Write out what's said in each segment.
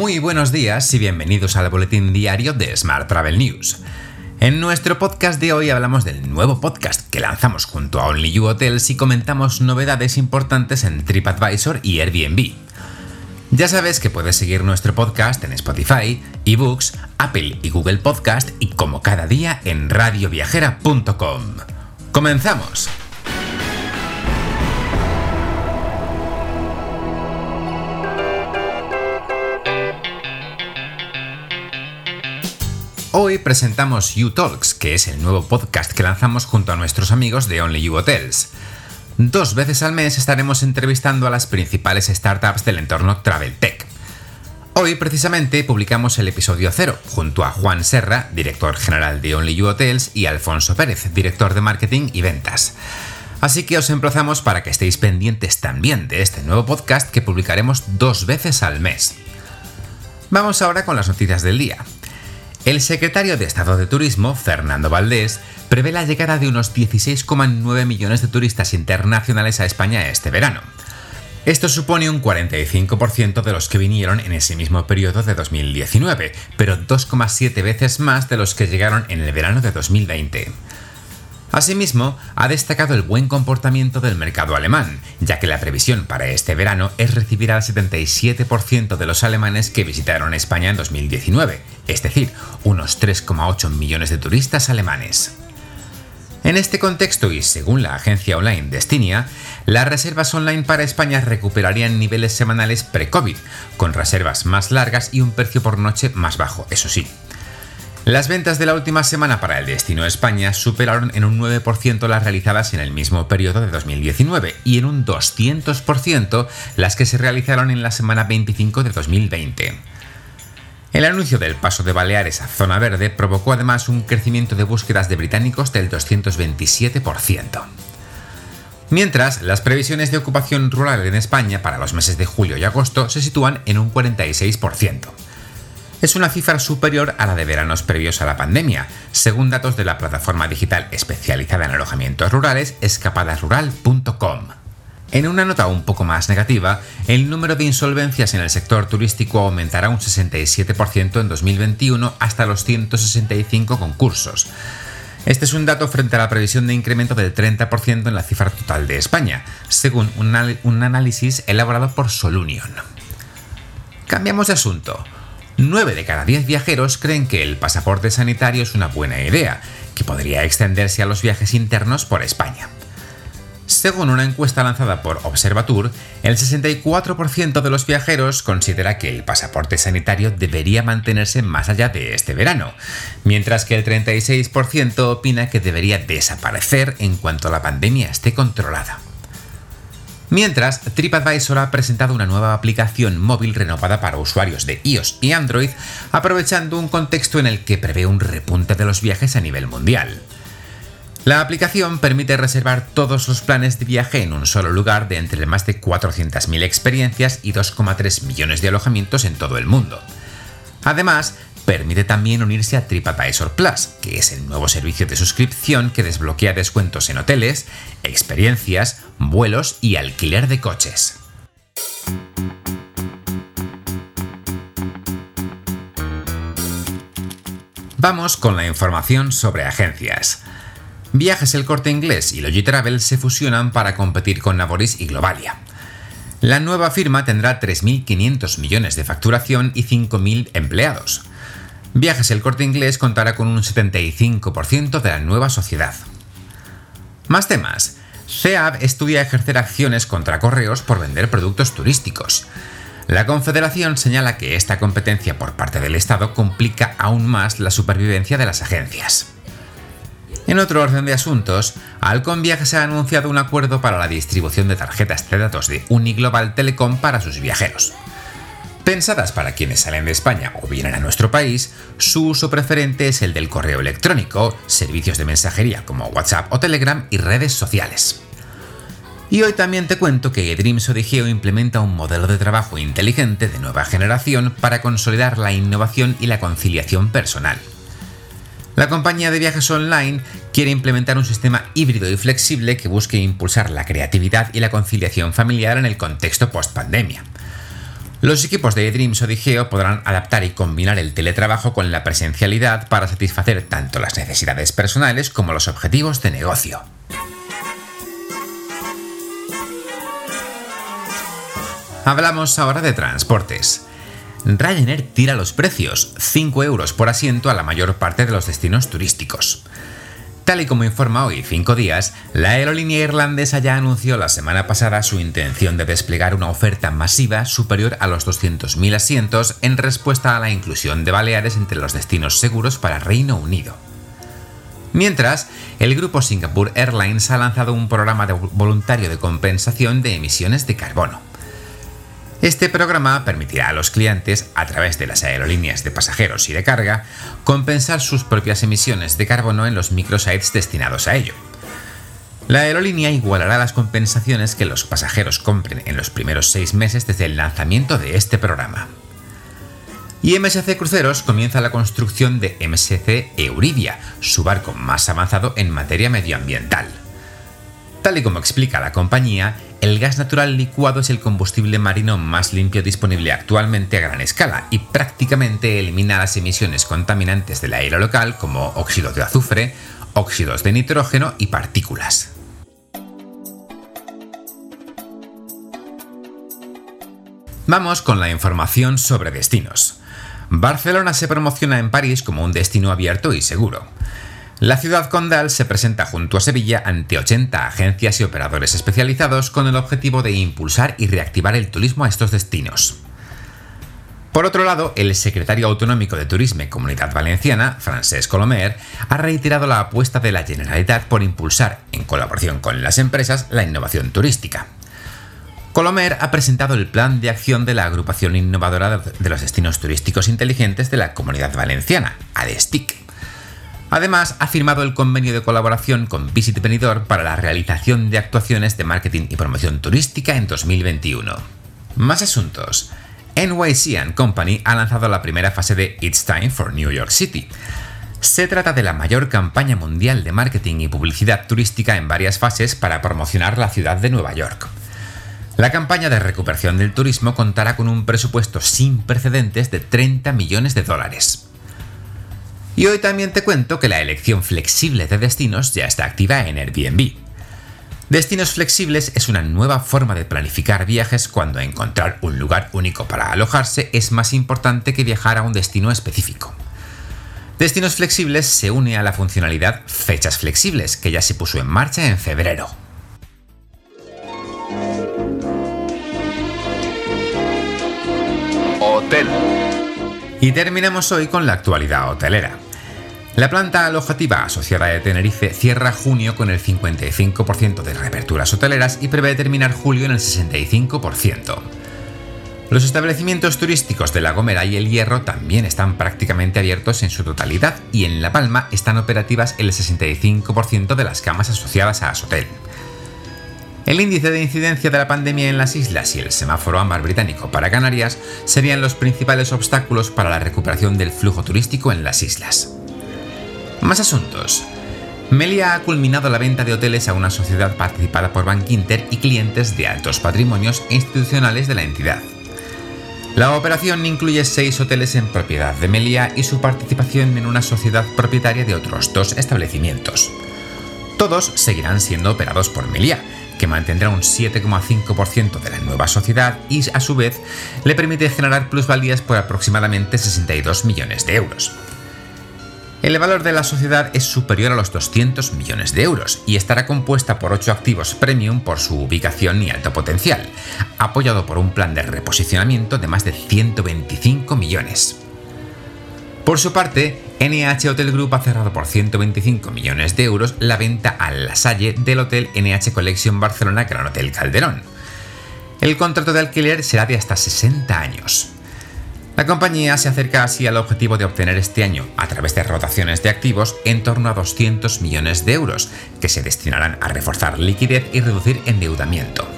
Muy buenos días y bienvenidos al boletín diario de Smart Travel News. En nuestro podcast de hoy hablamos del nuevo podcast que lanzamos junto a Only You Hotels y comentamos novedades importantes en TripAdvisor y Airbnb. Ya sabes que puedes seguir nuestro podcast en Spotify, eBooks, Apple y Google Podcast y como cada día en radioviajera.com. ¡Comenzamos! Hoy presentamos You Talks, que es el nuevo podcast que lanzamos junto a nuestros amigos de Only You Hotels. Dos veces al mes estaremos entrevistando a las principales startups del entorno Travel Tech. Hoy precisamente publicamos el episodio 0 junto a Juan Serra, director general de Only You Hotels, y Alfonso Pérez, director de marketing y ventas. Así que os emplazamos para que estéis pendientes también de este nuevo podcast que publicaremos dos veces al mes. Vamos ahora con las noticias del día. El secretario de Estado de Turismo, Fernando Valdés, prevé la llegada de unos 16,9 millones de turistas internacionales a España este verano. Esto supone un 45% de los que vinieron en ese mismo periodo de 2019, pero 2,7 veces más de los que llegaron en el verano de 2020. Asimismo, ha destacado el buen comportamiento del mercado alemán, ya que la previsión para este verano es recibir al 77% de los alemanes que visitaron España en 2019, es decir, unos 3,8 millones de turistas alemanes. En este contexto y según la agencia online Destinia, las reservas online para España recuperarían niveles semanales pre-COVID, con reservas más largas y un precio por noche más bajo, eso sí. Las ventas de la última semana para el destino España superaron en un 9% las realizadas en el mismo periodo de 2019 y en un 200% las que se realizaron en la semana 25 de 2020. El anuncio del paso de Baleares a zona verde provocó además un crecimiento de búsquedas de británicos del 227%. Mientras, las previsiones de ocupación rural en España para los meses de julio y agosto se sitúan en un 46% es una cifra superior a la de veranos previos a la pandemia, según datos de la plataforma digital especializada en alojamientos rurales escapadasrural.com. En una nota un poco más negativa, el número de insolvencias en el sector turístico aumentará un 67% en 2021 hasta los 165 concursos. Este es un dato frente a la previsión de incremento del 30% en la cifra total de España, según un, un análisis elaborado por Solunion. Cambiamos de asunto. 9 de cada 10 viajeros creen que el pasaporte sanitario es una buena idea, que podría extenderse a los viajes internos por España. Según una encuesta lanzada por Observatour, el 64% de los viajeros considera que el pasaporte sanitario debería mantenerse más allá de este verano, mientras que el 36% opina que debería desaparecer en cuanto la pandemia esté controlada. Mientras, TripAdvisor ha presentado una nueva aplicación móvil renovada para usuarios de iOS y Android, aprovechando un contexto en el que prevé un repunte de los viajes a nivel mundial. La aplicación permite reservar todos los planes de viaje en un solo lugar de entre más de 400.000 experiencias y 2,3 millones de alojamientos en todo el mundo. Además, permite también unirse a TripAdvisor Plus, que es el nuevo servicio de suscripción que desbloquea descuentos en hoteles, experiencias, vuelos y alquiler de coches. Vamos con la información sobre agencias. Viajes El Corte Inglés y Logitravel se fusionan para competir con Navoris y Globalia. La nueva firma tendrá 3.500 millones de facturación y 5.000 empleados. Viajes El Corte Inglés contará con un 75% de la nueva sociedad. Más temas. CEAB estudia ejercer acciones contra correos por vender productos turísticos. La Confederación señala que esta competencia por parte del Estado complica aún más la supervivencia de las agencias. En otro orden de asuntos, Alcon Viajes ha anunciado un acuerdo para la distribución de tarjetas de datos de Uniglobal Telecom para sus viajeros. Pensadas para quienes salen de España o vienen a nuestro país, su uso preferente es el del correo electrónico, servicios de mensajería como WhatsApp o Telegram y redes sociales. Y hoy también te cuento que Dreams Odigeo implementa un modelo de trabajo inteligente de nueva generación para consolidar la innovación y la conciliación personal. La compañía de viajes online quiere implementar un sistema híbrido y flexible que busque impulsar la creatividad y la conciliación familiar en el contexto post-pandemia. Los equipos de Dreams o Digeo podrán adaptar y combinar el teletrabajo con la presencialidad para satisfacer tanto las necesidades personales como los objetivos de negocio. Hablamos ahora de transportes. Ryanair tira los precios, 5 euros por asiento a la mayor parte de los destinos turísticos. Tal y como informa hoy Cinco Días, la aerolínea irlandesa ya anunció la semana pasada su intención de desplegar una oferta masiva superior a los 200.000 asientos en respuesta a la inclusión de Baleares entre los destinos seguros para Reino Unido. Mientras, el grupo Singapore Airlines ha lanzado un programa de voluntario de compensación de emisiones de carbono. Este programa permitirá a los clientes, a través de las aerolíneas de pasajeros y de carga, compensar sus propias emisiones de carbono en los microsites destinados a ello. La aerolínea igualará las compensaciones que los pasajeros compren en los primeros seis meses desde el lanzamiento de este programa. Y MSC Cruceros comienza la construcción de MSC Euridia, su barco más avanzado en materia medioambiental. Tal y como explica la compañía, el gas natural licuado es el combustible marino más limpio disponible actualmente a gran escala y prácticamente elimina las emisiones contaminantes del aire local como óxido de azufre, óxidos de nitrógeno y partículas. Vamos con la información sobre destinos. Barcelona se promociona en París como un destino abierto y seguro. La ciudad condal se presenta junto a Sevilla ante 80 agencias y operadores especializados con el objetivo de impulsar y reactivar el turismo a estos destinos. Por otro lado, el secretario autonómico de Turismo y Comunidad Valenciana, Francesc Colomer, ha reiterado la apuesta de la Generalitat por impulsar, en colaboración con las empresas, la innovación turística. Colomer ha presentado el plan de acción de la agrupación innovadora de los destinos turísticos inteligentes de la Comunidad Valenciana, ADESTIC Además, ha firmado el convenio de colaboración con Visit Benidorm para la realización de actuaciones de marketing y promoción turística en 2021. Más asuntos. NYC Company ha lanzado la primera fase de It's Time for New York City. Se trata de la mayor campaña mundial de marketing y publicidad turística en varias fases para promocionar la ciudad de Nueva York. La campaña de recuperación del turismo contará con un presupuesto sin precedentes de 30 millones de dólares. Y hoy también te cuento que la elección flexible de destinos ya está activa en Airbnb. Destinos flexibles es una nueva forma de planificar viajes cuando encontrar un lugar único para alojarse es más importante que viajar a un destino específico. Destinos Flexibles se une a la funcionalidad Fechas Flexibles, que ya se puso en marcha en febrero. Hotel. Y terminamos hoy con la actualidad hotelera. La planta alojativa asociada de Tenerife cierra junio con el 55% de reaperturas hoteleras y prevé terminar julio en el 65%. Los establecimientos turísticos de La Gomera y El Hierro también están prácticamente abiertos en su totalidad y en La Palma están operativas el 65% de las camas asociadas a Asotel. El índice de incidencia de la pandemia en las islas y el semáforo ámbar británico para Canarias serían los principales obstáculos para la recuperación del flujo turístico en las islas. Más asuntos. Melia ha culminado la venta de hoteles a una sociedad participada por Bank Inter y clientes de altos patrimonios institucionales de la entidad. La operación incluye seis hoteles en propiedad de Melia y su participación en una sociedad propietaria de otros dos establecimientos. Todos seguirán siendo operados por Melia, que mantendrá un 7,5% de la nueva sociedad y a su vez le permite generar plusvalías por aproximadamente 62 millones de euros. El valor de la sociedad es superior a los 200 millones de euros y estará compuesta por 8 activos premium por su ubicación y alto potencial, apoyado por un plan de reposicionamiento de más de 125 millones. Por su parte, NH Hotel Group ha cerrado por 125 millones de euros la venta a La Salle del hotel NH Collection Barcelona Gran Hotel Calderón. El contrato de alquiler será de hasta 60 años. La compañía se acerca así al objetivo de obtener este año, a través de rotaciones de activos, en torno a 200 millones de euros, que se destinarán a reforzar liquidez y reducir endeudamiento.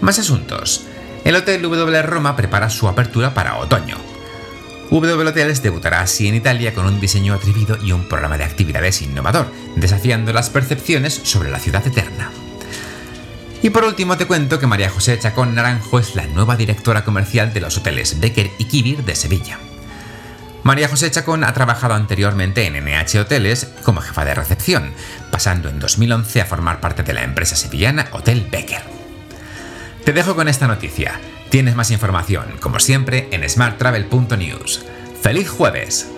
Más asuntos. El Hotel W Roma prepara su apertura para otoño. W Hotels debutará así en Italia con un diseño atrevido y un programa de actividades innovador, desafiando las percepciones sobre la ciudad eterna. Y por último te cuento que María José Chacón Naranjo es la nueva directora comercial de los hoteles Becker y Kibir de Sevilla. María José Chacón ha trabajado anteriormente en NH Hoteles como jefa de recepción, pasando en 2011 a formar parte de la empresa sevillana Hotel Becker. Te dejo con esta noticia. Tienes más información, como siempre, en smarttravel.news. ¡Feliz jueves!